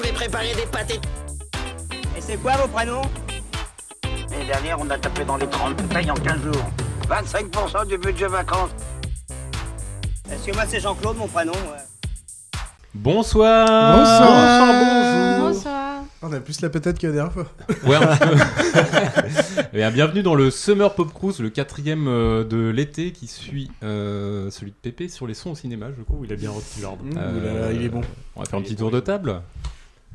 je vais préparer des pâtés. Et c'est quoi vos prénoms? L'année dernière, on a tapé dans les 30 bouteilles en 15 jours. 25% du budget vacances. Parce que moi c'est Jean-Claude mon prénom. ouais. Bonsoir Bonsoir. bonjour Bonsoir. On a plus la patate que la dernière fois. Ouais, un petit peu. Et bien, bienvenue dans le Summer Pop Cruise, le quatrième euh, de l'été qui suit euh, celui de Pépé sur les sons au cinéma, je crois. il a bien retenu l'ordre. Mmh, Euh, il est bon. On va faire un petit tour de table.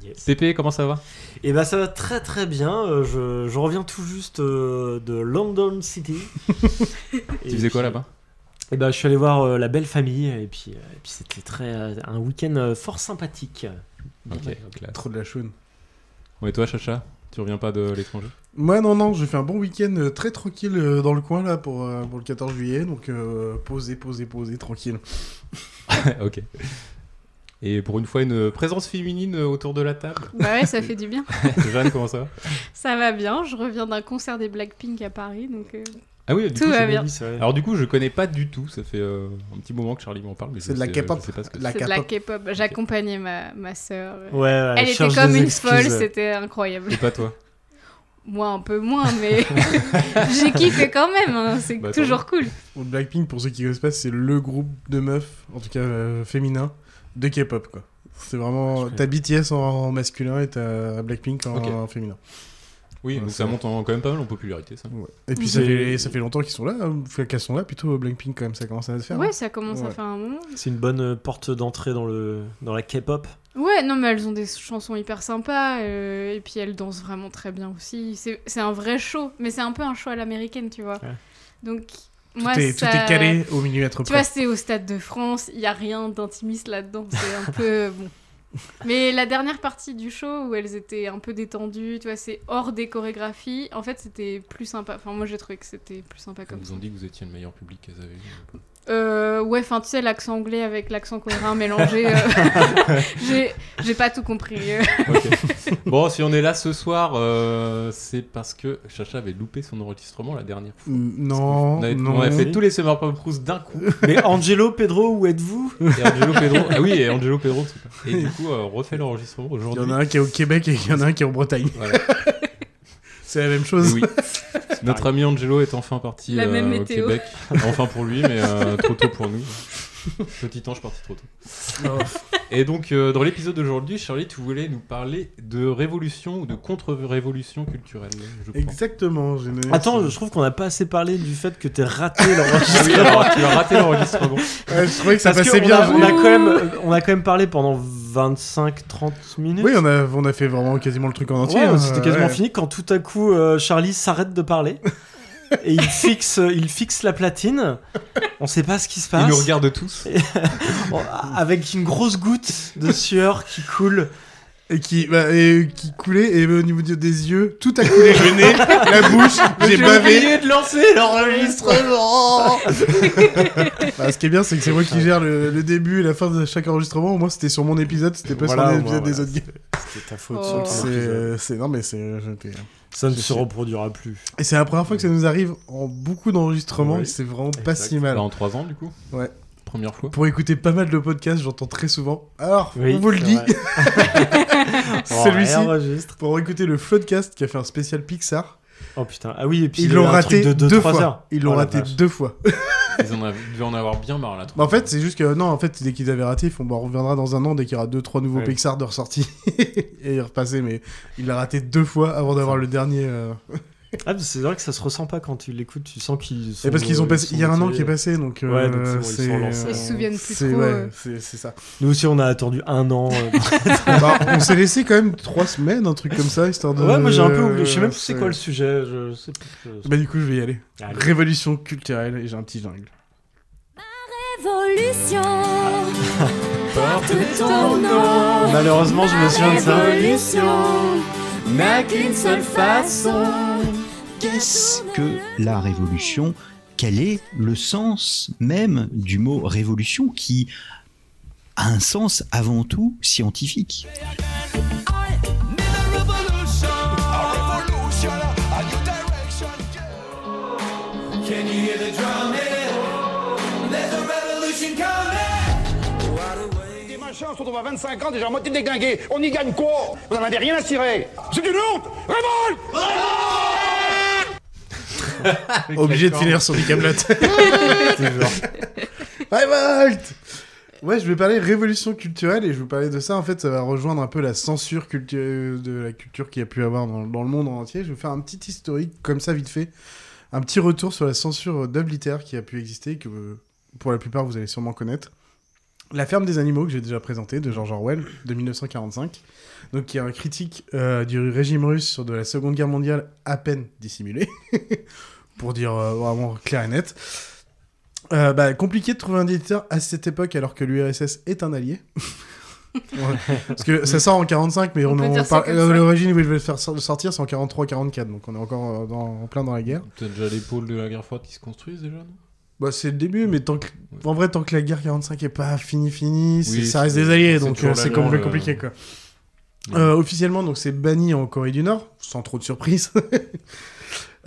Yes. Pépé, comment ça va? Et bah ça va très très bien. euh, je, je reviens tout juste euh, de London City. Tu faisais quoi là-bas? Et bah je suis allé voir euh, la belle famille et puis, et puis c'était très un week-end fort sympathique. Ok, classe. Trop de la choune. Ouais, et toi, Chacha Tu reviens pas de l'étranger? Moi, non, non, j'ai fait un bon week-end euh, très tranquille euh, dans le coin là pour, euh, pour le 14 juillet. Donc, euh, posé, posé, posé, tranquille. Ok. Et pour une fois, une présence féminine autour de la table. Bah ouais, ça fait du bien. Jeanne, comment ça va? Ça va bien. Je reviens d'un concert des Blackpink à Paris, donc euh, Ah oui, du Tout coup, va c'est- bien. Alors du coup, je connais pas du tout. Ça fait euh, un petit moment que Charlie m'en parle, mais C'est de la K-pop. c'est de la K-pop. J'accompagnais ma, ma sœur. Ouais, ouais, Elle était comme une excuses. folle, c'était incroyable. Et pas toi? Moi un peu moins, mais j'ai kiffé quand même. hein, C'est Bah, toujours cool. Bon, Blackpink, pour ceux qui connaissent pas, c'est le groupe de meufs, en tout cas euh, féminin, de K-pop quoi. C'est vraiment. Je T'as BTS en masculin et t'as Blackpink en, féminin. Oui, donc ça monte en- quand même pas mal en popularité, ça. Ouais. Et puis ça Mais- fait, ça fait longtemps qu'ils sont là, hein. Qu'elles sont là, plutôt Blackpink quand même, ça commence à se faire. Ouais, hein. ça commence à faire un moment. C'est une bonne euh, porte d'entrée dans le dans la K-pop. Ouais, non, mais elles ont des chansons hyper sympas, euh, et puis elles dansent vraiment très bien aussi. C'est c'est un vrai show, mais c'est un peu un show à l'américaine, tu vois. Ouais. Donc, Tout, moi, est, ça... tout est calé au millimètre Tu vois, près. c'est au Stade de France, il y a rien d'intimiste là-dedans, c'est un peu bon. Mais la dernière partie du show où elles étaient un peu détendues, tu vois, c'est hors des chorégraphies. En fait, c'était plus sympa. Enfin, moi, j'ai trouvé que c'était plus sympa Ils comme vous ça. ont dit que vous étiez le meilleur public qu'elles avaient. Euh, ouais, enfin, tu sais, l'accent anglais avec l'accent coréen mélangé. euh, j'ai j'ai pas tout compris. bon, si on est là ce soir, euh, c'est parce que Chacha avait loupé son enregistrement la dernière fois. Mm, Non, on, avait, non. on avait fait tous les Summer Pop Cruise d'un coup. Mais Angelo, Pedro, où êtes-vous? Et Angelo Pedro. Ah oui, et Angelo Pedro. Et du coup, euh, on refait l'enregistrement Il y aujourd'hui. en a un qui est au Québec et il y en a un qui est en Bretagne. Voilà. C'est la même chose. oui. Notre ami Angelo est enfin parti euh, au. Québec. Enfin pour lui, mais euh, trop tôt pour nous. Petit ange parti trop tôt. Oh. Et donc, euh, dans l'épisode d'aujourd'hui, Charlie, tu voulais nous parler de révolution ou de contre-révolution culturelle, je. Exactement. j'ai Attends, je trouve qu'on n'a pas assez parlé du fait que t'es raté oui, l'enregistrement. tu as raté l'enregistrement. Ouais, je trouvais que ça Parce passait bien. a, on a quand même, on a quand même parlé pendant 25-30 minutes. Oui, on a, on a fait vraiment quasiment le truc en entier. Ouais, hein. c'était quasiment Ouais. fini quand tout à coup euh, Charlie s'arrête de parler et il fixe, il fixe la platine. On sait pas ce qui se passe. Ils nous regardent tous. Avec une grosse goutte de sueur qui coule. Et qui, bah, et qui coulait, et au niveau de- des yeux, tout a coulé. Le nez, la bouche, j'ai bavé. de lancer l'enregistrement. Bah, ce qui est bien, c'est que c'est moi qui gère le, le début et la fin de chaque enregistrement. Au moins, c'était sur mon épisode, c'était pas Voilà, sur l'épisode moins, des voilà. autres gars. C'était ta faute. Oh. C'est, euh, c'est, non, mais c'est, Ça ne se reproduira plus. Et c'est la première fois que ça nous arrive en beaucoup d'enregistrements, Oui. et c'est vraiment pas si mal. Bah, en 3 ans, du coup. Ouais. Première fois. Pour écouter pas mal de podcasts, j'entends très souvent. Alors, Oui, on vous le dit, celui-ci, pour écouter le Floodcast qui a fait un spécial Pixar, Oh putain. Ah oui, et puis ils l'ont un raté de deux 2-3 fois. heures. Ils l'ont Oh raté deux fois. Ils en avaient- devaient en avoir bien marre, là. Bah, en fait, c'est juste que non, en fait, dès qu'ils avaient raté, ils font bon, on reviendra dans un an dès qu'il y aura deux trois nouveaux Ouais. Pixar de ressortis et repasser. Mais il l'a raté deux fois avant d'avoir le dernier. euh, Ah, c'est vrai que ça se ressent pas quand tu l'écoutes. Tu sens qu'ils sont. Et parce qu'ils ont passé, il y a un an qui est passé, donc euh, Ouais, donc c'est bon, ils c'est. sont. Ils se souviennent plus c'est- trop, ouais, euh. c'est c'est ça. Nous aussi, on a attendu un an. euh, Bah, on s'est laissé quand même trois semaines, un truc comme ça, histoire de. Ouais, moi j'ai un peu oublié. Je sais même plus c'est c'est quoi le sujet. Je sais plus. Bah du coup, je vais y aller. Allez. Révolution culturelle et j'ai un petit jungle. Révolution porte ton nom. Malheureusement, je me souviens de ça. Révolution n'a qu'une seule façon. Qu'est-ce que la révolution? Quel est le sens même du mot révolution qui a un sens avant tout scientifique? On va 25 ans déjà moitié déglingué. On y gagne quoi? Vous n'en avez rien à cirer. C'est une honte! Révolte Obligé de finir sur du Camelot. Ouais, je vais parler révolution culturelle et je vais vous parler de ça. En fait, ça va rejoindre un peu la censure cultu- de la culture qu'il y a pu avoir dans, dans le monde entier. Je vais faire un petit historique comme ça, vite fait. Un petit retour sur la censure d'œuvres littéraires qui a pu exister, que euh, pour la plupart vous allez sûrement connaître. La ferme des animaux que j'ai déjà présenté de George Orwell de 1945, donc qui est un critique euh, du régime russe sur de la Seconde Guerre mondiale à peine dissimulé, pour dire euh, vraiment clair et net. Euh, bah, compliqué de trouver un éditeur à cette époque alors que l'URSS est un allié. Ouais. Parce que ça sort en 45, mais On ça. l'origine où ils veulent faire sor- sortir, c'est en 43-44, donc on est encore dans- en plein dans la guerre. Peut-être déjà les pôles de la guerre froide qui se construisent déjà, non? Bah, c'est le début, mais tant que... en vrai, tant que la guerre 45 est pas finie, finie, Oui, ça reste des alliés, donc euh, c'est loi, même euh, compliqué quoi. Ouais. Euh, officiellement, donc c'est banni en Corée du Nord, sans trop de surprise.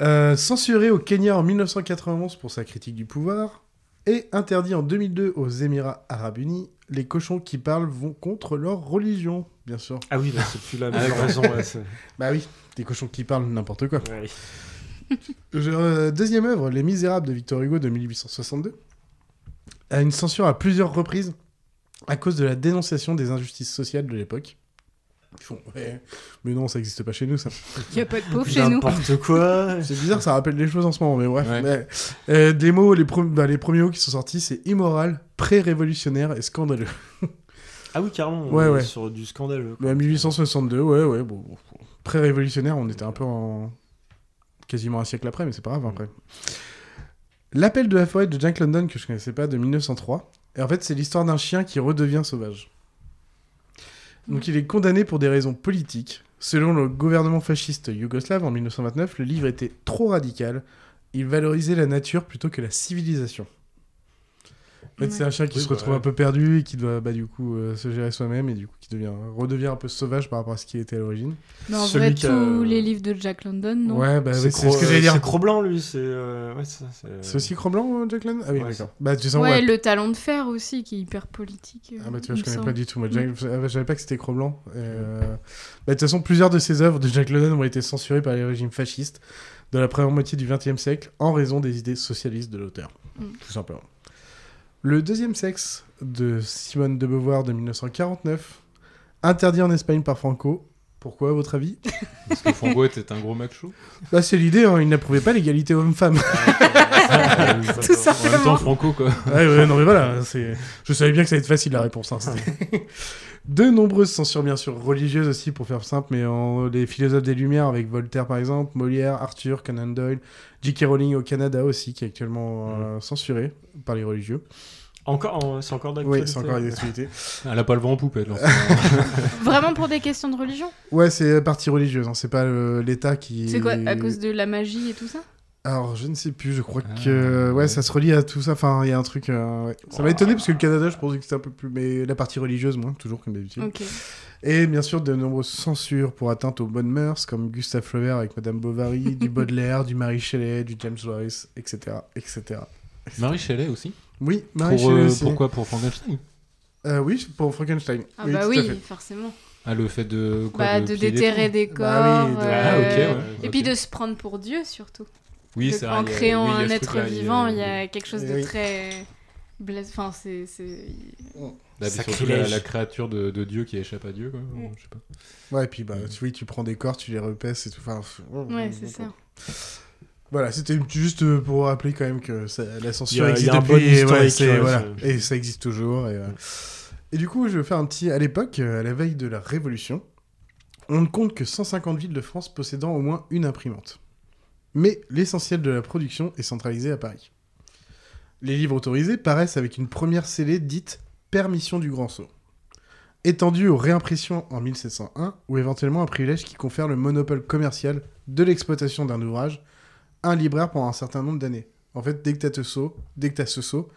Euh, censuré au Kenya en 1991 pour sa critique du pouvoir. Et interdit en 2002 aux Émirats Arabes Unis, les cochons qui parlent vont contre leur religion, bien sûr. Ah oui, là, c'est plus la Ah, même raison. ouais, Bah oui, des cochons qui parlent n'importe quoi. ouais. Je- euh, deuxième œuvre, Les Misérables de Victor Hugo de 1862, a une censure à plusieurs reprises à cause de la dénonciation des injustices sociales de l'époque. Ils font, ouais, mais non, ça n'existe pas chez nous, ça. Il n'y a pas de pauvres chez nous. N'importe quoi. C'est bizarre, ça rappelle des choses en ce moment, mais bref. Ouais. Mais, euh, des mots, les, pro- bah, les premiers mots qui sont sortis, c'est immoral, pré-révolutionnaire et scandaleux. Ah oui, carrément. on Ouais, est ouais. Sur du scandaleux. Mais 1862, ouais, ouais, bon, bon. Pré-révolutionnaire, on était un peu en. Quasiment un siècle après, mais c'est pas grave après. L'appel de la forêt de Jack London, que je connaissais pas, de 1903. Et en fait, c'est l'histoire d'un chien qui redevient sauvage. Donc il est condamné pour des raisons politiques. Selon le gouvernement fasciste yougoslave en 1929, le livre était trop radical. Il valorisait la nature plutôt que la civilisation. Fait, c'est un chien qui Oui, se bah retrouve ouais. un peu perdu et qui doit bah, du coup euh, se gérer soi-même et du coup qui devient redevient un peu sauvage par rapport à ce qui était à l'origine. Mais en Celui vrai, tous les livres de Jack London, non Ouais, bah c'est ce que j'allais dire. C'est Cro-Blanc, lui. C'est euh, ouais, aussi Cro-Blanc, euh, Jack London? Ah oui, Ouais, d'accord. Bah, tu sens, Ouais, ouais. le talon de fer aussi, qui est hyper politique. euh, Ah bah tu vois, je connais semble. pas du tout. Moi, Jack- je savais pas que c'était Cro-Blanc. Euh, bah, de toute façon, plusieurs de ses œuvres de Jack London ont été censurées par les régimes fascistes de la première moitié du XXe siècle en raison des idées socialistes de l'auteur. Mm. Tout simplement. Le deuxième sexe de Simone de Beauvoir de 1949, interdit en Espagne par Franco. Pourquoi, à votre avis? Parce que Franco était un gros macho. Bah, c'est l'idée, hein, il n'approuvait pas l'égalité homme-femme. Tout ça. En même temps, Franco, quoi. Ouais, ouais, non, mais voilà, c'est... je savais bien que ça allait être facile la réponse. hein, de nombreuses censures, bien sûr, religieuses aussi, pour faire simple, mais en... les philosophes des Lumières, avec Voltaire par exemple, Molière, Arthur, Conan Doyle, J.K. Rowling au Canada aussi, qui est actuellement euh, censuré par les religieux. Encore, en- c'est encore d'actualité. Oui, c'est encore d'actualité. Elle a pas le vent en poupe, elle. en ce moment. Vraiment pour des questions de religion Ouais, c'est partie religieuse, hein, c'est pas euh, l'État qui. C'est quoi À cause de la magie et tout ça Alors, je ne sais plus, je crois Ah, que. Ouais, ouais. ça se relie à tout ça, enfin, il y a un truc. euh, ouais. Ça m'a étonné parce que le Canada, je pensais que c'était un peu plus. Mais la partie religieuse, moins, toujours comme d'habitude. Et bien sûr, de nombreuses censures pour atteinte aux bonnes mœurs, comme Gustave Flaubert avec Madame Bovary, du Baudelaire, du Marie Shelley, du James Joyce, etc. etc. Marie Shelley aussi. Oui, Marie Pour, Shelley euh, aussi. pourquoi Pour Frankenstein Euh, Oui, pour Frankenstein. Ah oui, bah tout à oui, fait. forcément. Ah, le fait de. Quoi, Bah, de déterrer des corps. Bah oui, de- Ah, ok, euh, ouais, Et puis de se prendre pour Dieu surtout. Oui, De- c'est vrai. en créant oui, un être truc-là, il y a- vivant, il y a quelque chose de Oui. très. Enfin, c'est. puis surtout la, la créature de, de Dieu qui échappe à Dieu, quoi. Mm. Je sais pas. Ouais, et puis bah, tu, oui, tu prends des corps, tu les repèses et tout. Enfin, Ouais, c'est ça. Voilà, c'était juste euh, pour rappeler quand même que ça- la censure a- existe depuis et, ouais, voilà. et ça existe toujours. Et, et du coup, je vais faire un petit. À l'époque, euh, à la veille de la Révolution, on ne compte que 150 villes de France possédant au moins une imprimante. Mais l'essentiel de la production est centralisé à Paris. Les livres autorisés paraissent avec une première scellée dite Permission du Grand Sceau, étendue aux réimpressions en 1701, ou éventuellement un privilège qui confère le monopole commercial de l'exploitation d'un ouvrage un libraire pendant un certain nombre d'années. En fait, dès que tu as, sceau, dès que t'as ce sceau,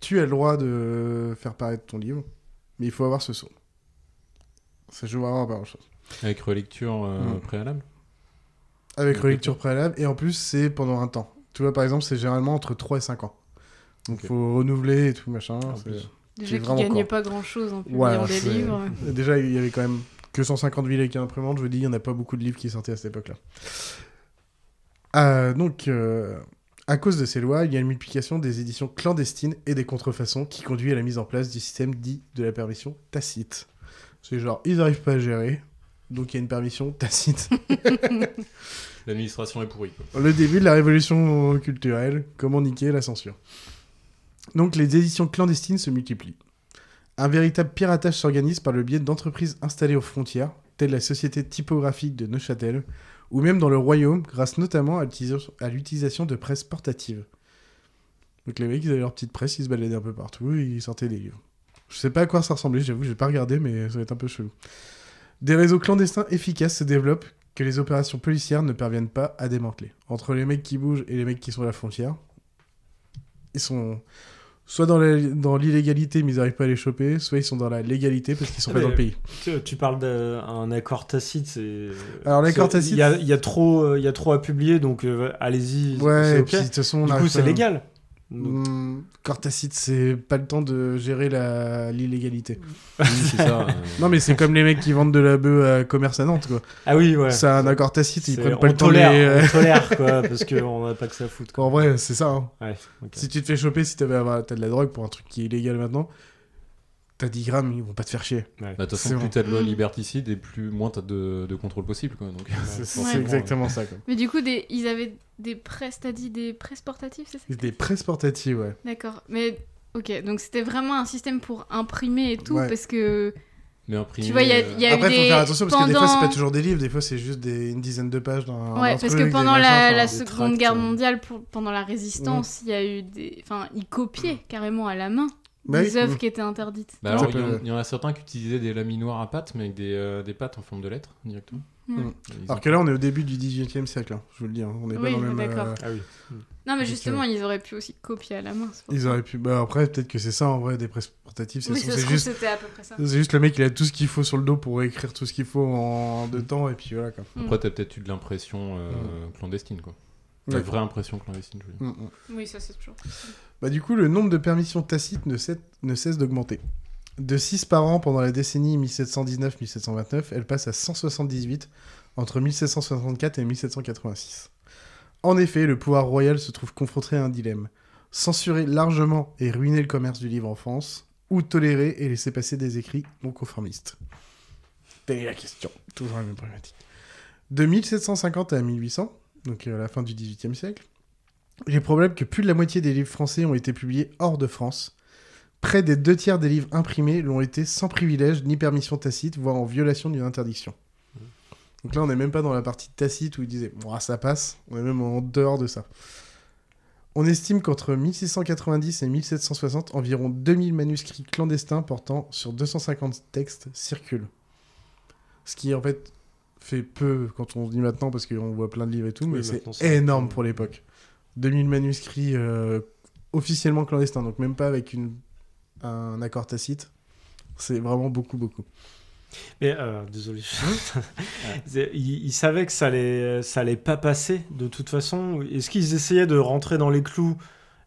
tu as le droit de faire paraître ton livre, mais il faut avoir ce sceau. Ça joue vraiment pas grand-chose. Avec relecture euh, Mm. préalable? Avec relecture préalable, et en plus, c'est pendant un temps. Tu vois, par exemple, c'est généralement entre 3 et 5 ans. Donc, Ok. faut renouveler et tout, machin. Déjà qu'ils gagnaient pas grand chose en Ouais, publiant des c'est- livres. Déjà, il y avait quand même que 150 villes avec imprimantes. Je vous dis, il n'y en a pas beaucoup de livres qui sortaient à cette époque-là. Euh, donc, euh, à cause de ces lois, il y a une multiplication des éditions clandestines et des contrefaçons qui conduit à la mise en place du système dit de la permission tacite. C'est genre, ils n'arrivent pas à gérer, donc il y a une permission tacite. L'administration est pourrie. Quoi. Le début de la révolution culturelle, comment niquer la censure. Donc les éditions clandestines se multiplient. Un véritable piratage s'organise par le biais d'entreprises installées aux frontières, telles la société typographique de Neuchâtel, ou même dans le royaume, grâce notamment à l'utilisation- de presse portative. Donc les mecs, ils avaient leur petite presse, ils se baladaient un peu partout, et ils sortaient des livres. Je sais pas à quoi ça ressemblait, j'avoue, j'ai pas regardé, mais ça va être un peu chelou. Des réseaux clandestins efficaces se développent que les opérations policières ne parviennent pas à démanteler. Entre les mecs qui bougent et les mecs qui sont à la frontière, ils sont soit dans la- dans l'illégalité mais ils n'arrivent pas à les choper, soit ils sont dans la légalité parce qu'ils sont pas dans le pays. Tu, tu parles d'un accord tacite, c'est. Alors, l'accord tacite- Il y a, il y a trop, euh, y a trop à publier, donc euh, allez-y. Ouais, et puis de toute façon, on du coup, c'est légal. Hmm, Accord tacite, c'est pas le temps de gérer la- l'illégalité. Oui, c'est ça. euh. Non, mais c'est comme les mecs qui vendent de la bœuf à commerce à Nantes, quoi. Ah oui, ouais. C'est un accord tacite, ils prennent on pas le temps de tolère, les- euh, on tolère, quoi, parce qu'on n'a pas que ça à foutre. quoi. En vrai, c'est ça. hein. Ouais. Si tu te fais choper, si t'avais t'as de la drogue pour un truc qui est illégal maintenant, t'as 10 grammes, ils vont pas te faire chier. Ouais. Bah, De toute façon, plus t'as de loi Mm. liberticide et plus moins t'as de, de contrôle possible. Quoi. Donc, C'est c'est exactement ça. Quoi. Mais du coup, des... ils avaient des presses, t'as dit des presses portatives, c'est ça Des presses portatives, ouais. D'accord. Mais ok, donc c'était vraiment un système pour imprimer et tout, Ouais. parce que Mais imprimer, tu vois, il y a, il y a Après, eu faut des. faire attention parce que des fois, c'est pendant- pas toujours des livres, des fois, c'est juste des... une dizaine de pages dans Ouais, parce que pendant machins, la, Seconde tracts, Guerre euh. mondiale, pour- pendant la Résistance, il y a eu des. Enfin, ils copiaient carrément à la main Bah des oui. œuvres Mm. qui étaient interdites. Bah alors, il y, en- il y en a certains qui utilisaient des laminoirs à pattes, mais avec des, euh, des pattes en forme de lettres directement. Mm. Mm. Alors que là, on est au début du 18e siècle, hein, je vous le dis. hein, On est pas Oui, dans le même. d'accord. euh, Ah oui. Non, mais justement, euh, ils auraient pu aussi copier à la main. Ils auraient pu. Bah après, peut-être que c'est ça en vrai, des presses portatives. C'est Oui, juste. à peu près ça. C'est juste le mec, il a tout ce qu'il faut sur le dos pour écrire tout ce qu'il faut en deux temps, et puis voilà quoi. Après, t'as peut-être eu de l'impression euh, clandestine, quoi. La Ouais. vraie impression clandestine, je veux dire. Mm, mm. Oui, ça c'est toujours. Bah, du coup, le nombre de permissions tacites ne, cesse- ne cesse d'augmenter. De 6 par an pendant la décennie 1719-1729, elle passe à 178 entre 1764 et 1786. En effet, le pouvoir royal se trouve confronté à un dilemme. Censurer largement et ruiner le commerce du livre en France, ou tolérer et laisser passer des écrits non conformistes Telle est la question. Toujours la même problématique. De 1750 à 1800, donc à la fin du XVIIIe siècle, il est probable que plus de la moitié des livres français ont été publiés hors de France. Près des deux tiers des livres imprimés l'ont été sans privilège ni permission tacite, voire en violation d'une interdiction. Donc là, on n'est même pas dans la partie tacite où il disait ça passe, on est même en dehors de ça. On estime qu'entre 1690 et 1760, environ 2000 manuscrits clandestins portant sur 250 textes circulent. Ce qui en fait fait peu quand on se dit maintenant parce qu'on voit plein de livres et tout, Oui, mais c'est énorme pour l'époque. 2000 manuscrits euh, officiellement clandestins, donc même pas avec une, un accord tacite. C'est vraiment beaucoup, beaucoup. Mais euh, désolé. C'est- ils, savaient que ça allait, ça allait pas passer de toute façon. Est-ce qu'ils essayaient de rentrer dans les clous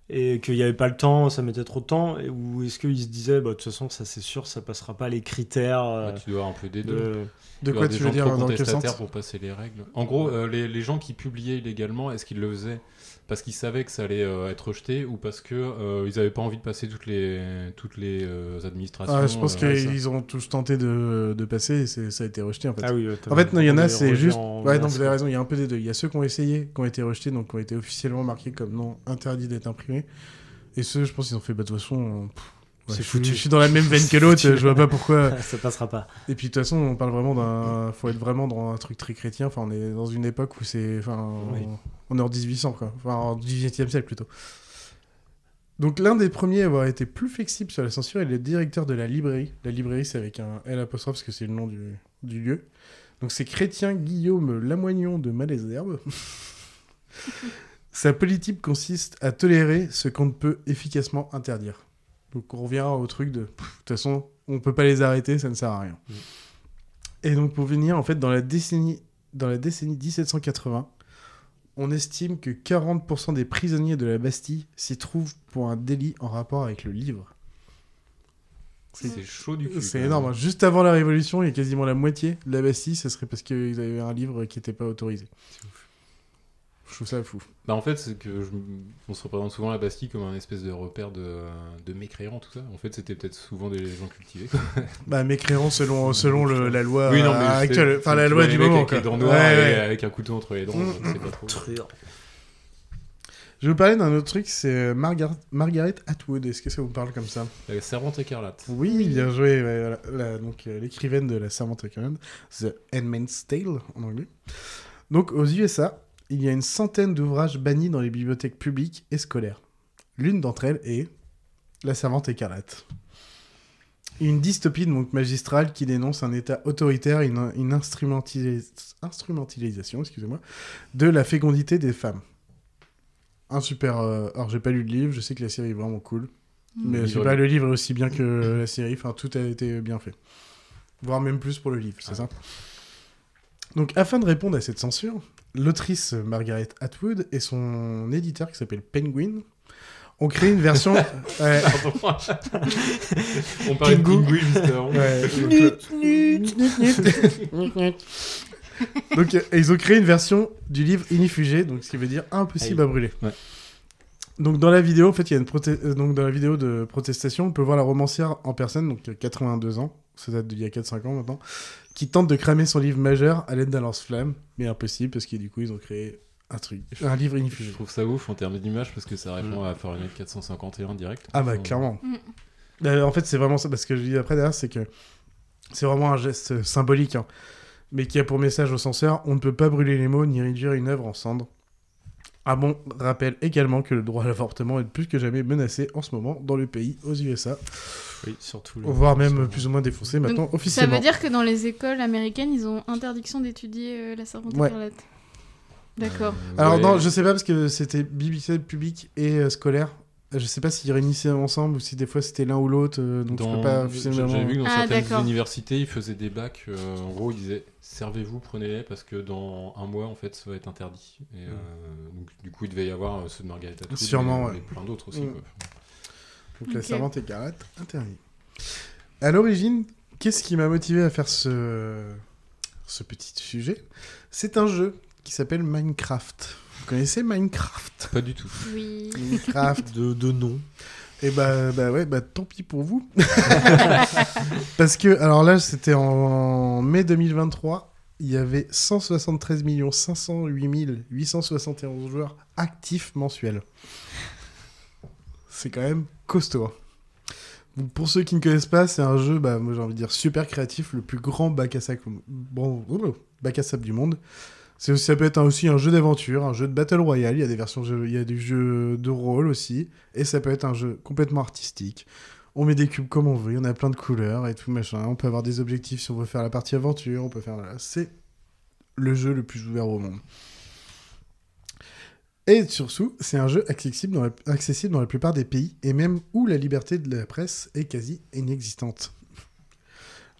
et qu'il n'y avait pas le temps, ça mettait trop de temps? Et- Ou est-ce qu'ils se disaient, bah, de toute façon, ça c'est sûr, ça passera pas les critères euh, Bah, tu dois avoir un peu des deux. de... Quoi tu veux dire Dans quel sens? pour passer les règles. En gros, euh, les, les gens qui publiaient illégalement, est-ce qu'ils le faisaient? Parce qu'ils savaient que ça allait euh, être rejeté ou parce que euh, ils avaient pas envie de passer toutes les toutes les euh, administrations Ah, Je pense euh, qu'ils ont tous tenté de, de passer et ça a été rejeté en fait. Ah oui, En fait, non, il y en a, c'est juste. en Ouais, non, vous avez raison, il y a un peu des deux. Il y a ceux qui ont essayé, qui ont été rejetés, donc qui ont été officiellement marqués comme non interdits d'être imprimés. Et ceux, je pense, ils ont fait, bah, de toute façon, pff, ouais, C'est je, suis- foutu. je suis dans la même veine que l'autre, je vois pas pourquoi. ça passera pas. Et puis, de toute façon, on parle vraiment d'un. Faut être vraiment dans un truc très chrétien. Enfin, on est dans une époque où c'est. Enfin, Oui. on- on est en 1800, quoi. Enfin, en 18e siècle plutôt. Donc, l'un des premiers à avoir été plus flexible sur la censure est le directeur de la librairie. La librairie, c'est avec un L apostrophe parce que c'est le nom du, du lieu. Donc, c'est Chrétien Guillaume Lamoignon de Malesherbes. Sa politique consiste à tolérer ce qu'on ne peut efficacement interdire. Donc, on revient au truc de. toute façon, on peut pas les arrêter, ça ne sert à rien. Et donc, pour venir, en fait, dans la décennie, dans la décennie 1780, on estime que 40% des prisonniers de la Bastille s'y trouvent pour un délit en rapport avec le livre. C'est chaud du cul. C'est énorme. même. Juste avant la Révolution, il y a quasiment la moitié de la Bastille, ce serait parce qu'ils avaient un livre qui n'était pas autorisé. Je trouve ça fou. Bah en fait, c'est que je on se représente souvent la Bastille comme un espèce de repère de, de mécréants, tout ça. En fait, c'était peut-être souvent des gens cultivés. Bah, mécréant selon, selon le- la loi oui, non, mais euh, actuelle, enfin la loi du moment. avec quoi. Ouais, avec un couteau entre les dents, Mm, je sais pas trop. Je vais vous parler d'un autre truc, c'est euh, Margar- Margaret Atwood. Est-ce que ça vous parle comme ça? La servante écarlate. Oui, bien joué. ouais, voilà. La- donc euh, l'écrivaine de la servante écarlate, The Handmaid's Tale en anglais. Donc aux USA, il y a une centaine d'ouvrages bannis dans les bibliothèques publiques et scolaires. L'une d'entre elles est La servante écarlate. Une dystopie donc magistrale qui dénonce un État autoritaire et une, instrumentalisation excusez-moi, de la fécondité des femmes. Un super. euh, Alors, j'ai pas lu le livre, je sais que la série est vraiment cool. Mais Le je sais livre pas, est- le livre est aussi bien que la série. Enfin, tout a été bien fait. Voire même plus pour le livre, c'est ça. Donc, afin de répondre à cette censure, l'autrice Margaret Atwood et son éditeur qui s'appelle Penguin ont créé une version. Ouais. On parlait de avant. Ouais, donc, euh, donc, euh, ils ont créé une version du livre inifugé, donc ce qui veut dire impossible à brûler. Ouais. Donc dans la vidéo, en fait, il y a une proté- euh, donc dans la vidéo de protestation, on peut voir la romancière en personne, donc qui a 82 ans, ça date d'il y a 4-5 ans maintenant, qui tente de cramer son livre majeur à l'aide d'un lance-flamme, mais impossible parce que du coup ils ont créé un truc, un livre Je inifugé. trouve ça ouf en termes d'image parce que ça répond à Fahrenheit 451 direct. Ah bah clairement. Mm. Euh, en fait, c'est vraiment ça, parce que je dis après derrière, c'est que c'est vraiment un geste symbolique, hein, mais qui a pour message au censeur on ne peut pas brûler les mots ni réduire une œuvre en cendres. Ah bon, rappelle également que le droit à l'avortement est plus que jamais menacé en ce moment dans le pays, aux USA, Oui, surtout. le- voire même plus ou moins défoncé maintenant Donc, ça officiellement. veut dire que dans les écoles américaines, ils ont interdiction d'étudier euh, la servante Ouais. écarlate. D'accord. euh, Alors ouais. non, je sais pas parce que c'était bibliothèque publique et euh, scolaire. Je sais pas s'ils réunissaient ensemble ou si des fois c'était l'un ou l'autre, euh, donc je Dans- peux pas. J'avais vu que dans Ah, certaines universités, ils faisaient des bacs. euh, en gros, ils disaient servez-vous, prenez-les parce que dans un mois, en fait, ça va être interdit. Et euh, donc, du coup, il devait y avoir euh, ceux de Margaret Atwood, Sûrement, mais, ouais. mais plein d'autres aussi. Mm. quoi. Donc la servante écarlate, interdit. À l'origine, qu'est-ce qui m'a motivé à faire ce, ce petit sujet? C'est un jeu qui s'appelle Minecraft. Vous connaissez Minecraft? Pas du tout. Oui. Minecraft. De, de nom. Et bah, bah ouais, bah tant pis pour vous. Parce que, alors là, c'était en mai 2023. Il y avait 173 508 871 joueurs actifs mensuels. C'est quand même costaud. hein. Donc, pour ceux qui ne connaissent pas, c'est un jeu, bah, moi j'ai envie de dire super créatif, le plus grand bac à sable, bon, oh, bac à sable du monde. C'est ça peut être aussi un jeu d'aventure, un jeu de battle royale. Il y a des versions, il y a des jeux de rôle aussi, et ça peut être un jeu complètement artistique. On met des cubes comme on veut, il y en a plein de couleurs et tout machin. On peut avoir des objectifs si on veut faire la partie aventure, on peut faire. C'est le jeu le plus ouvert au monde. Et surtout, c'est un jeu accessible accessible dans la plupart des pays, et même où la liberté de la presse est quasi inexistante.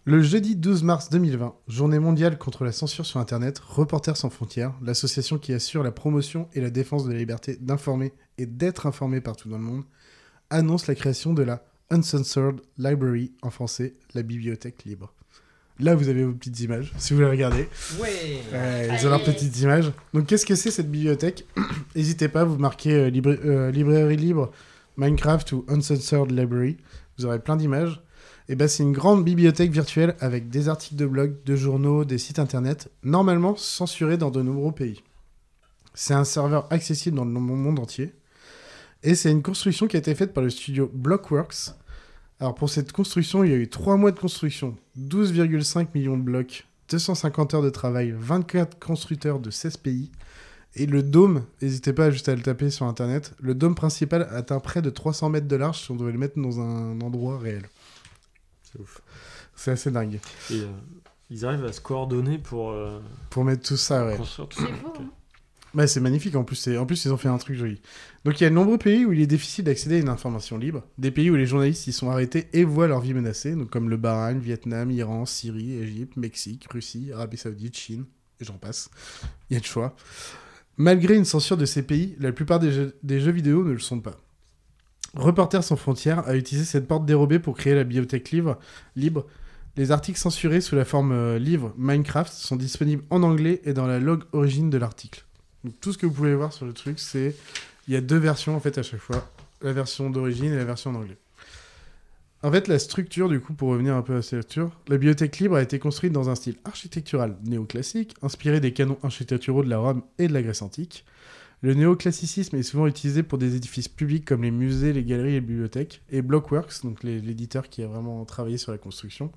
Le jeudi 12 mars 2020, journée mondiale contre la censure sur Internet, Reporters sans frontières, l'association qui assure la promotion et la défense de la liberté d'informer et d'être informé partout dans le monde, annonce la création de la Uncensored Library, en français, la bibliothèque libre. Là, vous avez vos petites images, si vous les regardez. Ouais. Euh, ils ont leurs petites images. Donc, qu'est-ce que c'est cette bibliothèque? N'hésitez pas, vous marquez euh, libra- euh, librairie libre, Minecraft ou Uncensored Library. Vous aurez plein d'images. Et ben, c'est une grande bibliothèque virtuelle avec des articles de blog, de journaux, des sites internet, normalement censurés dans de nombreux pays. C'est un serveur accessible dans le monde entier. Et c'est une construction qui a été faite par le studio Blockworks. Alors pour cette construction, il y a eu 3 mois de construction, 12,5 millions de blocs, 250 heures de travail, 24 constructeurs de 16 pays. Et le dôme, n'hésitez pas juste à le taper sur internet, le dôme principal atteint près de 300 mètres de large si on devait le mettre dans un endroit réel. C'est ouf. C'est assez dingue. Et euh, ils arrivent à se coordonner pour euh, Pour mettre tout ça, ouais. construire tout C'est ça. beau. Hein. Ouais, c'est magnifique. En plus, c'est- en plus, ils ont fait un truc joli. Donc, il y a de nombreux pays où il est difficile d'accéder à une information libre. Des pays où les journalistes y sont arrêtés et voient leur vie menacée, donc comme le Bahreïn, Vietnam, Iran, Syrie, Égypte, Mexique, Russie, Arabie Saoudite, Chine, et j'en passe. Il y a de choix. Malgré une censure de ces pays, la plupart des jeux, des jeux vidéo ne le sont pas. Reporters sans frontières a utilisé cette porte dérobée pour créer la bibliothèque libre. Les articles censurés sous la forme euh, livre Minecraft sont disponibles en anglais et dans la log origine de l'article. Tout ce que vous pouvez voir sur le truc, c'est il y a deux versions en fait à chaque fois, la version d'origine et la version en anglais. En fait, la structure, du coup, pour revenir un peu à la structure, la bibliothèque libre a été construite dans un style architectural néoclassique, inspiré des canons architecturaux de la Rome et de la Grèce antique. Le néoclassicisme est souvent utilisé pour des édifices publics comme les musées, les galeries et les bibliothèques. Et Blockworks, donc l'éditeur qui a vraiment travaillé sur la construction,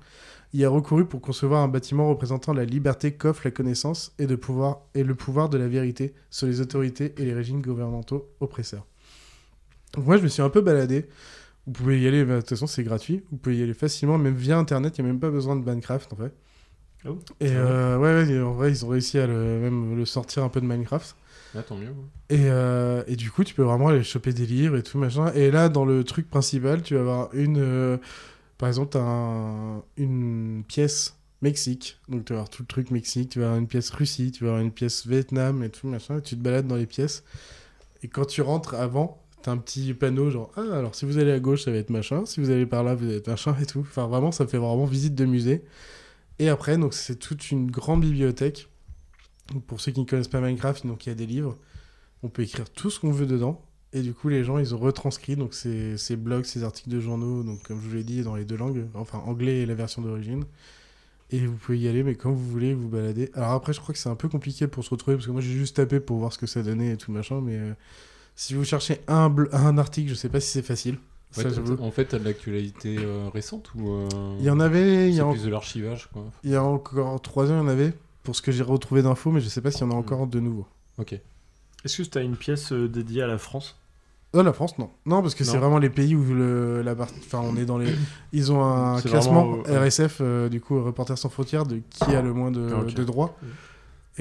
y a recouru pour concevoir un bâtiment représentant la liberté qu'offre la connaissance et, de pouvoir, et le pouvoir de la vérité sur les autorités et les régimes gouvernementaux oppresseurs. Donc moi, je me suis un peu baladé. Vous pouvez y aller, bah, de toute façon, c'est gratuit. Vous pouvez y aller facilement, même via Internet. Il n'y a même pas besoin de Minecraft, en fait. Oh, et euh, ouais, ouais, en vrai, ils ont réussi à le, même le sortir un peu de Minecraft. Ah, tant mieux. ouais. Et, euh, et du coup, tu peux vraiment aller choper des livres et tout, machin. Et là, dans le truc principal, tu vas avoir une... euh, par exemple, t'as un, une pièce Mexique. Donc, tu vas avoir tout le truc Mexique. Tu vas avoir une pièce Russie. Tu vas avoir une pièce Vietnam et tout, machin. Et tu te balades dans les pièces. Et quand tu rentres avant, t'as un petit panneau genre Ah, alors si vous allez à gauche, ça va être machin. Si vous allez par là, vous allez être machin et tout. Enfin, vraiment, ça fait vraiment visite de musée. Et après, donc, c'est toute une grande bibliothèque. Pour ceux qui ne connaissent pas Minecraft, donc il y a des livres. On peut écrire tout ce qu'on veut dedans. Et du coup, les gens, ils ont retranscrit donc ces, blogs, ces articles de journaux, donc comme je vous l'ai dit, dans les deux langues, enfin anglais et la version d'origine. Et vous pouvez y aller, mais quand vous voulez, vous balader. Alors après, je crois que c'est un peu compliqué pour se retrouver, parce que moi, j'ai juste tapé pour voir ce que ça donnait et tout machin, mais euh, si vous cherchez un, un article, je sais pas si c'est facile. Ouais, t'as- en fait, t'as de l'actualité euh, récente ou euh, Il y en avait, il y c'est a en- plus de l'archivage quoi. Il y a encore trois ans, il y en avait, pour ce que j'ai retrouvé d'infos, mais je sais pas s'il y en a encore de nouveaux. Ok. Est-ce que tu as une pièce euh, dédiée à la France? Oh, la France, non. Non, parce que c'est Non. vraiment les pays où le, la. Enfin, on est dans les. Ils ont un classement vraiment, euh, RSF, euh, du coup, Reporters sans frontières, de qui a le moins de, Ah, ok. de droits.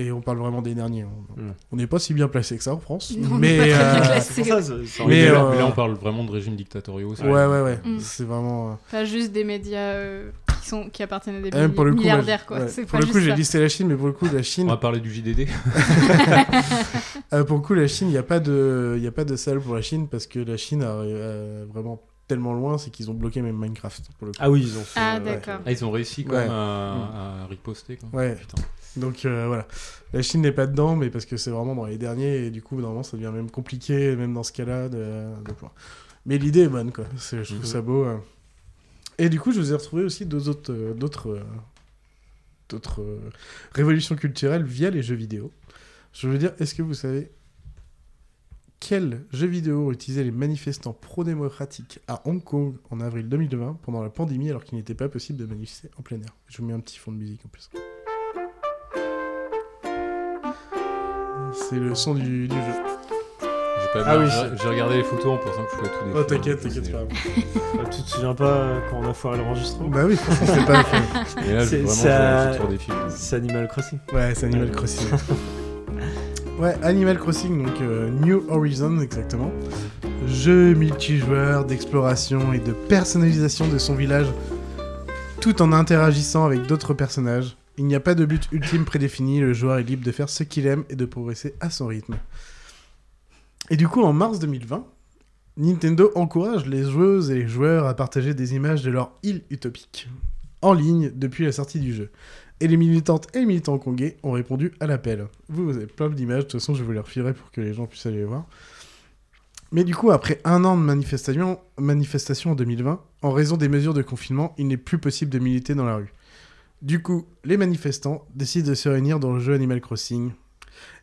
Et on parle vraiment des derniers. On- Mm. On n'est pas si bien placé que ça en France. Non, on mais. euh, ça, ça- ça- Mais, euh, mais là, on parle vraiment de régimes dictatoriaux. Ouais, vrai. ouais, ouais. Mm. C'est vraiment. euh, Pas juste des médias euh, qui, sont, qui appartiennent à des Même pour le coup, milliardaires, j'ai- quoi. ouais, pour le coup, j'ai listé la Chine, mais pour le coup, la On Chine, va parler du JDD. euh, pour le coup, la Chine, il n'y a pas de, il y a pas de salle pour la Chine parce que la Chine a, euh, vraiment tellement loin, c'est qu'ils ont bloqué même Minecraft pour le coup. Ah oui, ils ont fait. Ah, euh, ouais. d'accord. Ah, ils ont réussi quand Ouais. même à, à riposter. Quoi. Ouais. Putain. Donc euh, voilà, la Chine n'est pas dedans, mais parce que c'est vraiment dans les derniers, et du coup, normalement, ça devient même compliqué, même dans ce cas-là, de, de pouvoir. Mais l'idée est bonne, quoi. C'est- Je trouve Mhm. ça beau. euh. Et du coup, je vous ai retrouvé aussi deux autres, euh, d'autres, euh, d'autres euh, révolutions culturelles via les jeux vidéo. Je veux dire, est-ce que vous savez quels jeux vidéo ont utilisé les manifestants pro-démocratiques à Hong Kong en avril 2020 pendant la pandémie alors qu'il n'était pas possible de manifester en plein air? Je vous mets un petit fond de musique en plus. C'est le son du, du jeu. J'ai pas Ah oui, j'ai- regardé les photos en pensant que je pouvais tout décrire. Oh t'inquiète, t'inquiète C'est- pas. Ah, tu te souviens pas euh, quand on a foiré l'enregistrement Bah oui, parce que c'est pas le film. Et là, C'est- j'ai vraiment ça- joué sur des films. C'est Animal Crossing. Ouais, c'est Animal Crossing. ouais, Animal Crossing, donc euh, New Horizon exactement. Jeu multijoueur d'exploration et de personnalisation de son village, tout en interagissant avec d'autres personnages. Il n'y a pas de but ultime prédéfini, le joueur est libre de faire ce qu'il aime et de progresser à son rythme. Et du coup, en mars 2020, Nintendo encourage les joueuses et les joueurs à partager des images de leur île utopique en ligne depuis la sortie du jeu. Et les militantes et les militants hongkongais ont répondu à l'appel. Vous, vous avez plein d'images, de toute façon, je vous les refilerai pour que les gens puissent aller les voir. Mais du coup, après un an de manifestation, manifestation en 2020, en raison des mesures de confinement, il n'est plus possible de militer dans la rue. Du coup, les manifestants décident de se réunir dans le jeu Animal Crossing.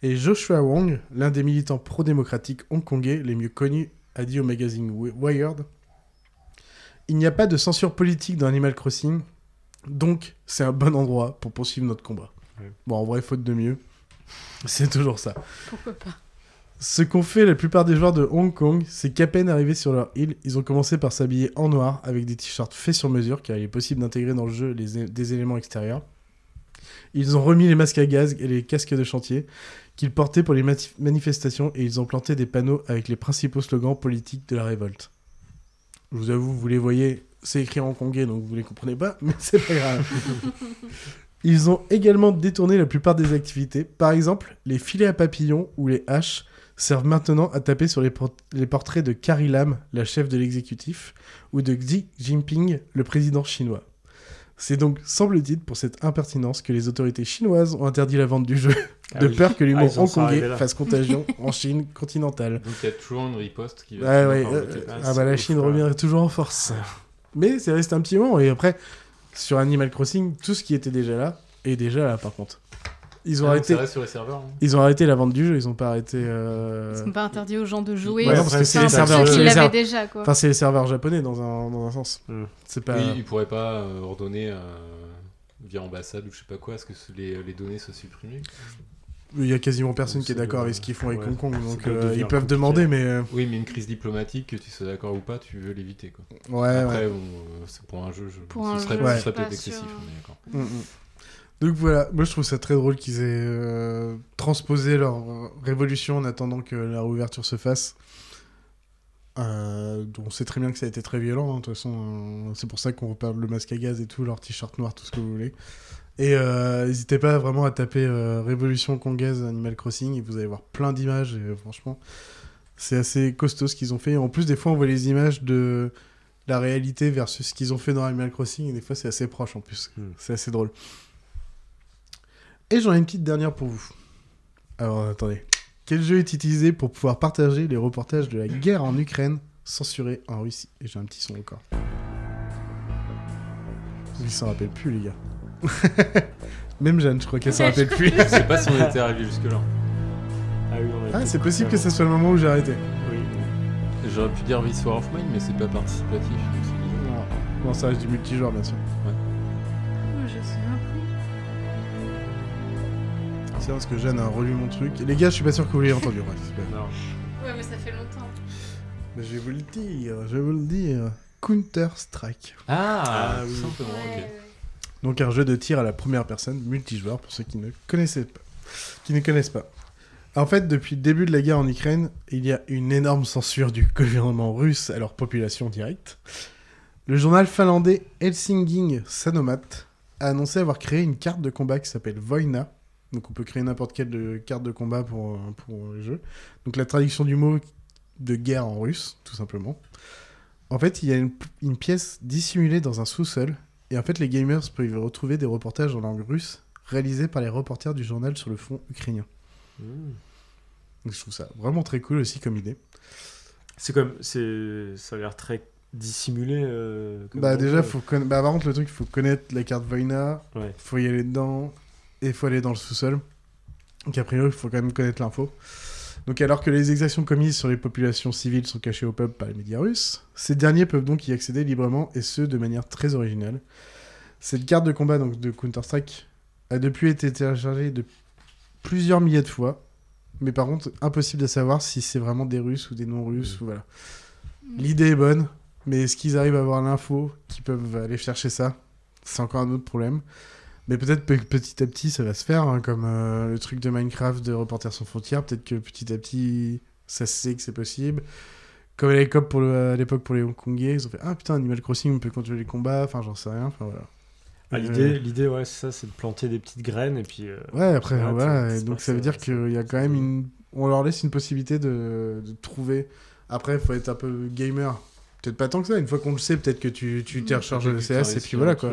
Et Joshua Wong, l'un des militants pro-démocratiques hongkongais les mieux connus, a dit au magazine Wi- Wired Il n'y a pas de censure politique dans Animal Crossing, donc c'est un bon endroit pour poursuivre notre combat. Ouais. Bon, en vrai, faute de mieux, c'est toujours ça. Pourquoi pas? Ce qu'ont fait la plupart des joueurs de Hong Kong, c'est qu'à peine arrivés sur leur île, ils ont commencé par s'habiller en noir avec des t-shirts faits sur mesure, car il est possible d'intégrer dans le jeu les des éléments extérieurs. Ils ont remis les masques à gaz et les casques de chantier qu'ils portaient pour les manifestations et ils ont planté des panneaux avec les principaux slogans politiques de la révolte. Je vous avoue, vous les voyez, c'est écrit en hongkongais donc vous les comprenez pas, mais c'est pas grave. Ils ont également détourné la plupart des activités. Par exemple, les filets à papillons ou les haches servent maintenant à taper sur les, por- les portraits de Carrie Lam, la chef de l'exécutif, ou de Xi Jinping, le président chinois. C'est donc, semble-t-il, pour cette impertinence que les autorités chinoises ont interdit la vente du jeu, Ah de oui. peur que Ah, l'humour arrivés hongkongais fasse contagion en Chine continentale. Donc il y a toujours une riposte qui va. Finir ouais, euh, ah bah la Chine revient toujours en force. Mais c'est resté un petit moment et après sur Animal Crossing, tout ce qui était déjà là est déjà là par contre. Ils ont Ah, arrêté ça reste sur les serveurs. hein. ils ont arrêté la vente du jeu, ils ont pas arrêté euh, Ils sont pas interdits aux gens de jouer. Ouais, non, parce que c'est les serveurs, serveurs. déjà, quoi. Enfin, c'est les serveurs japonais dans un, dans un sens. Mm. C'est pas Oui, ils pourraient pas euh, ordonner euh, via ambassade ou je sais pas quoi, à ce que les, les données soient supprimées. Il y a quasiment personne qui est d'accord avec ce qu'ils font avec ouais, Hong Kong, ça donc euh, ils peuvent compliqué. demander, mais euh, Oui, mais une crise diplomatique, que tu sois d'accord ou pas, tu veux l'éviter. quoi. ouais, Après, ouais. bon, euh, c'est pour un jeu, je... Pour ce un serait, jeu, ce serait peut-être excessif. d'accord. Mm, mm. Donc voilà, moi je trouve ça très drôle qu'ils aient euh, transposé leur révolution en attendant que la réouverture se fasse. Euh, on sait très bien que ça a été très violent, hein, de toute façon, euh, c'est pour ça qu'on reparle le masque à gaz et tout, leur t-shirt noir, tout ce que vous voulez. Et euh, n'hésitez pas vraiment à taper euh, Révolution Congaise Animal Crossing et vous allez voir plein d'images et euh, franchement, c'est assez costaud ce qu'ils ont fait. En plus, des fois, on voit les images de la réalité versus ce qu'ils ont fait dans Animal Crossing et des fois, c'est assez proche en plus. Hmm. C'est assez drôle. Et j'en ai une petite dernière pour vous. Alors, attendez. Quel jeu est utilisé pour pouvoir partager les reportages de la guerre en Ukraine censurés en Russie? Et j'ai un petit son encore. Ils s'en rappellent plus, les gars. Même Jeanne, je crois qu'elle s'en rappelle plus. Je sais pas si on était arrivé jusque-là. Ah oui, on a Ah, c'est possible que ce soit le moment où j'ai arrêté. Oui. J'aurais pu dire War of Mine, mais c'est pas participatif. Non, ça reste du multijoueur, bien sûr. Moi, je sais même plus. C'est parce que Jeanne a relu mon truc. Les gars, je suis pas sûr que vous l'ayez entendu. Ouais, Non. Ouais, mais ça fait longtemps. Mais je vais vous le dire, je vais vous le dire. Counter-Strike. Ah, Ah, tout oui. simplement, ok. Donc un jeu de tir à la première personne, multijoueur, pour ceux qui ne connaissaient pas. Qui ne connaissent pas. En fait, depuis le début de la guerre en Ukraine, il y a une énorme censure du gouvernement russe à leur population directe. Le journal finlandais Helsingin Sanomat a annoncé avoir créé une carte de combat qui s'appelle Voina. Donc on peut créer n'importe quelle de- carte de combat pour, euh, pour le jeu. Donc la traduction du mot de guerre en russe, tout simplement. En fait, il y a une pièce dissimulée dans un sous-sol et en fait, les gamers peuvent y retrouver des reportages en langue russe réalisés par les reporters du journal sur le fond ukrainien. Mmh. Donc, je trouve ça vraiment très cool aussi comme idée. C'est comme, c'est, ça a l'air très dissimulé. euh, Bah déjà, faut conna- bah, par contre, le truc, il faut connaître la carte Voina, Ouais. faut y aller dedans, et il faut aller dans le sous-sol. Donc a priori, il faut quand même connaître l'info. Donc alors que les exactions commises sur les populations civiles sont cachées au peuple par les médias russes, ces derniers peuvent donc y accéder librement, et ce, de manière très originale. Cette carte de combat donc, de Counter-Strike a depuis été téléchargée de plusieurs milliers de fois, mais par contre, impossible de savoir si c'est vraiment des Russes ou des non-Russes, ou voilà. L'idée est bonne, mais est-ce qu'ils arrivent à avoir l'info, qu'ils peuvent aller chercher ça? C'est encore un autre problème. Mais peut-être pe- petit à petit ça va se faire, hein, comme euh, le truc de Minecraft de Reporters sans frontières. Peut-être que petit à petit ça se sait que c'est possible. Comme à l'époque pour, le- à l'époque pour les Hongkongais, ils ont fait Ah putain, Animal Crossing, on peut contrôler les combats, enfin j'en sais rien, enfin voilà. Ah, Euh, l'idée, l'idée, ouais, c'est ça, c'est de planter des petites graines et puis. euh, Ouais, après, voilà. et donc ça veut dire qu'il y a quand même une. On leur laisse une possibilité de, de trouver. Après, il faut être un peu gamer. Peut-être pas tant que ça. Une fois qu'on le sait, peut-être que tu, tu t'es rechargé le CS et puis voilà quoi.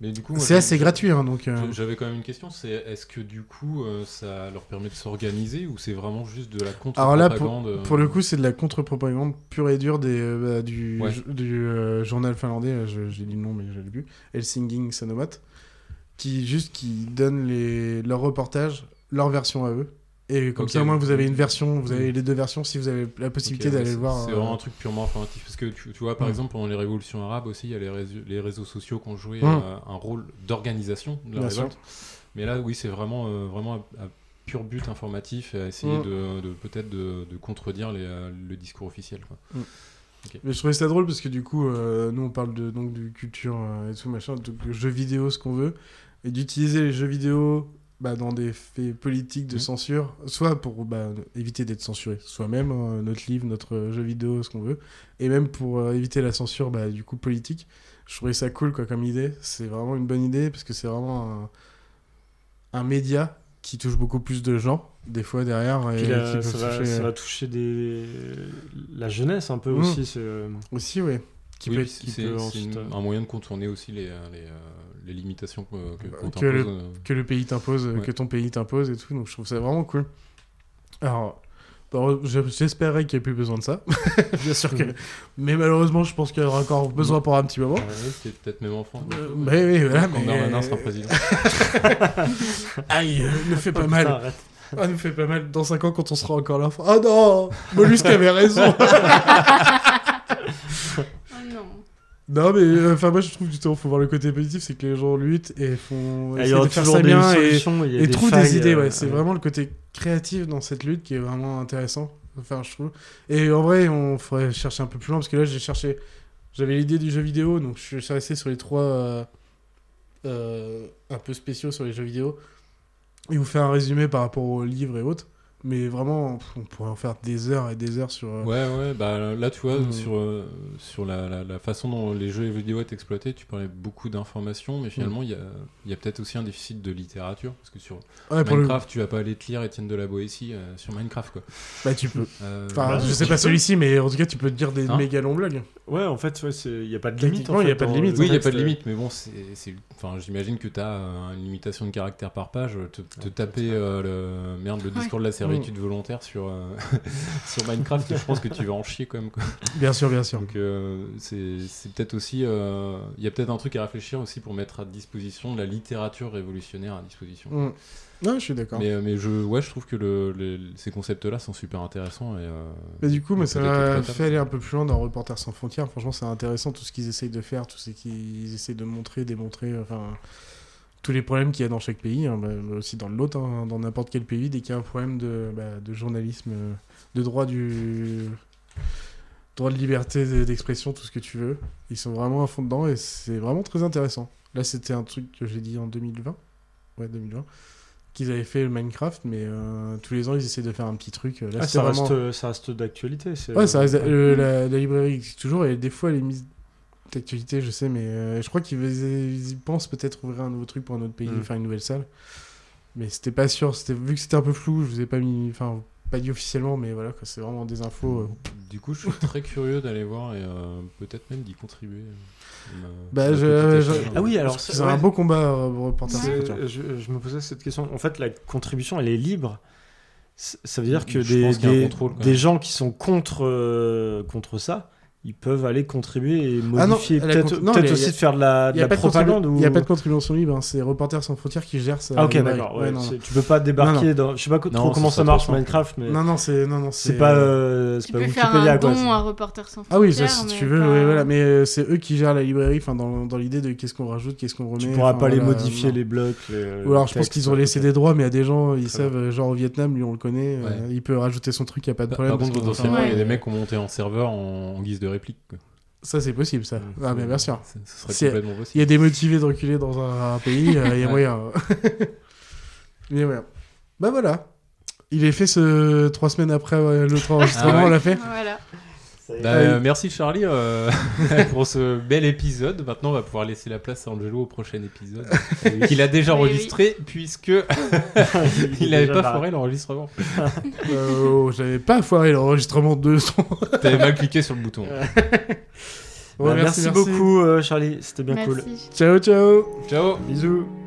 Mais du coup, c'est gratuit, hein, donc. euh, J'a- J'avais quand même une question, c'est est-ce que du coup euh, ça leur permet de s'organiser ou c'est vraiment juste de la Alors là, pour, contre-propagande euh, pour le coup, c'est de la contre-propagande pure et dure des, bah, du, Ouais. ju- du journal finlandais, j'ai dit le nom mais je l'ai plus, Helsingin Sanomat, qui juste qui donne les, leurs reportages, leur version à eux. Et comme Ok. ça, au moins, vous avez une version, vous avez les deux versions si vous avez la possibilité d'aller le voir. C'est euh, vraiment un truc purement informatif. Parce que tu, tu vois, par Mm. exemple, pendant les révolutions arabes aussi, il y a les, réseaux- les réseaux sociaux qui ont joué Mm. euh, un rôle d'organisation de la Bien sûr. révolte. Mais là, oui, c'est vraiment, euh, vraiment à, à pur but informatif et à essayer Mm. de, de- peut-être de, de contredire les, euh, le discours officiel. Quoi. Mais je trouvais ça drôle parce que du coup, euh, nous on parle de donc du culture et tout machin, de jeux vidéo, ce qu'on veut, et d'utiliser les jeux vidéo bah, dans des faits politiques de Mhm. censure, soit pour bah, éviter d'être censuré soi-même, hein, notre livre, notre jeu vidéo, ce qu'on veut, et même pour euh, éviter la censure bah, du coup politique. Je trouvais ça cool quoi comme idée. C'est vraiment une bonne idée parce que c'est vraiment un, un média qui touche beaucoup plus de gens des fois derrière. Et là, ça, va, toucher- ça va toucher des... la jeunesse un peu Mm. aussi. euh, Aussi, ouais. Qui Oui, peut être- qui ensuite, un moyen de contourner aussi les, euh, les, euh, les limitations que, que le, euh. que le pays t'impose, Ouais. que ton pays t'impose et tout. Donc je trouve ça vraiment cool. Alors, bon, je- j'espérais qu'il n'y ait plus besoin de ça. Bien sûr que. Mais malheureusement, je pense qu'il y aura encore besoin pour un petit moment. Ouais, c'est peut-être même en France. Euh, mais oui, voilà, Quand mais- Darmanin sera président. Aïe, ne fait pas Oh, mal. putain. Ah, nous fait pas mal. Dans 5 ans, quand on sera encore là. Ah non Mollusque avait raison Oh non. Mais euh, enfin, moi je trouve justement, faut voir le côté positif, c'est que les gens luttent et font. Ah, Il y essaient aura de faire ça bien et, et trouvent des idées, euh, ouais. C'est ouais. vraiment le côté créatif dans cette lutte qui est vraiment intéressant. Enfin, je trouve. Et en vrai, on ferait chercher un peu plus loin parce que là, j'ai cherché. J'avais l'idée du jeu vidéo, donc je suis resté sur les trois euh, euh, un peu spéciaux sur les jeux vidéo. Et vous faire un résumé par rapport aux livres et autres. Mais vraiment, on pourrait en faire des heures et des heures sur. euh, Ouais, ouais, bah là, tu vois, Mm. sur, euh, sur la, la, la façon dont les jeux vidéo sont exploités, tu parlais beaucoup d'informations, mais finalement, il y a, il y a peut-être aussi un déficit de littérature, parce que sur Ouais, pour le- Minecraft, tu vas pas aller te lire Étienne de la Boétie euh, sur Minecraft, quoi. Bah, tu peux. Euh, Enfin, bah, je sais pas celui-ci, mais en tout cas, tu peux te dire des Hein méga longs blogs. Ouais, en fait, ouais, il n'y a pas de limite. Il y a pas de limite, Oui, il n'y a pas de limite, mais bon, c'est, enfin, j'imagine que tu as une limitation de caractère par page. Te, te taper euh, le, merde, le discours de la servitude volontaire sur, euh, sur Minecraft, je pense que tu vas en chier quand même. Quoi. Bien sûr, bien sûr. Donc, euh, c'est, peut-être aussi. euh, Il y a peut-être un truc à réfléchir aussi pour mettre à disposition de la littérature révolutionnaire à disposition. Mm. Non, je suis d'accord. Mais, euh, mais je, ouais, je trouve que le, les- ces concepts-là sont super intéressants. Et, Mais du coup, mais ça m'a fait aller un peu plus loin dans Reporters sans frontières. Franchement, c'est intéressant tout ce qu'ils essayent de faire, tout ce qu'ils essayent de montrer, démontrer, enfin, tous les problèmes qu'il y a dans chaque pays, hein, bah, mais aussi dans l'autre, hein, dans n'importe quel pays, dès qu'il y a un problème de, bah, de journalisme, euh, de droit du droit de liberté de- d'expression, tout ce que tu veux, ils sont vraiment à fond dedans et c'est vraiment très intéressant. Là, c'était un truc que j'ai dit en 2020, ouais 2020, qu'ils avaient fait le Minecraft, mais euh, tous les ans ils essaient de faire un petit truc. Là, Ah, ça, vraiment- reste, ça reste d'actualité. c'est- Ouais, ça reste, ouais. euh, la, la librairie existe toujours et des fois elle est mise d'actualité, je sais, mais euh, je crois qu'ils pensent peut-être ouvrir un nouveau truc pour un autre pays, Mm. faire une nouvelle salle. Mais c'était pas sûr, c'était vu que c'était un peu flou, je vous ai pas mis, enfin pas dit officiellement, mais voilà, c'est vraiment des infos. euh. Du coup, je suis très curieux d'aller voir et euh, peut-être même d'y contribuer. euh, ma- Bah, je-. Ah oui, alors ouais. un beau combat, euh, C'est- frontières. je, je me posais cette question. En fait, la contribution, elle est libre. Ça veut dire que Je des, des, contrôle, gens qui sont contre, euh, contre ça, ils peuvent aller contribuer et Ah non, modifier. Peut-être aussi de faire de la, Il de n'y a, la pas de propagande. contribu- ou... y a pas de contribution libre, hein, c'est Reporters sans frontières qui gère ça. Ah ok, d'accord. ouais, non. tu peux pas débarquer dans... Je sais pas Non, trop comment ça marche. Minecraft, mais Non, non, c'est non, non, c'est pas, euh, c'est Tu pas peux faire un don quoi. à Reporters sans Ah oui, frontières, ça, si tu veux, pas- voilà, mais euh, c'est eux qui gèrent la librairie, enfin dans, dans l'idée de qu'est-ce qu'on rajoute, qu'est-ce qu'on remet. Tu pourras pas les modifier les blocs. les- Ou alors je pense qu'ils ont laissé des droits, mais à des gens, ils savent, euh, genre au Vietnam, lui on le connaît, euh, il peut rajouter son truc, y a pas de problème. Par contre, potentiellement, il y a des mecs qui ont monté en serveur en, en guise de réplique. quoi. Ça c'est possible, ça. Ah, mais bien sûr. Ce serait Si- complètement Il possible. y a des motivés de reculer dans un, un pays, euh, il y a moyen. mais ouais. Bah voilà. Il est fait ce trois semaines après l'autre enregistrement, Ah ouais. on l'a fait. Voilà. Bah, euh, merci Charlie euh, pour ce bel épisode. Maintenant, on va pouvoir laisser la place à Angelo au prochain épisode qu'il a déjà Oui, oui. enregistré puisque il n'avait pas foiré l'enregistrement. Euh, oh, J'avais pas foiré l'enregistrement de son. T'avais mal cliqué sur le bouton. Ouais, Bah, merci, beaucoup, euh, Charlie. C'était bien cool. Ciao, ciao. Ciao. Bisous.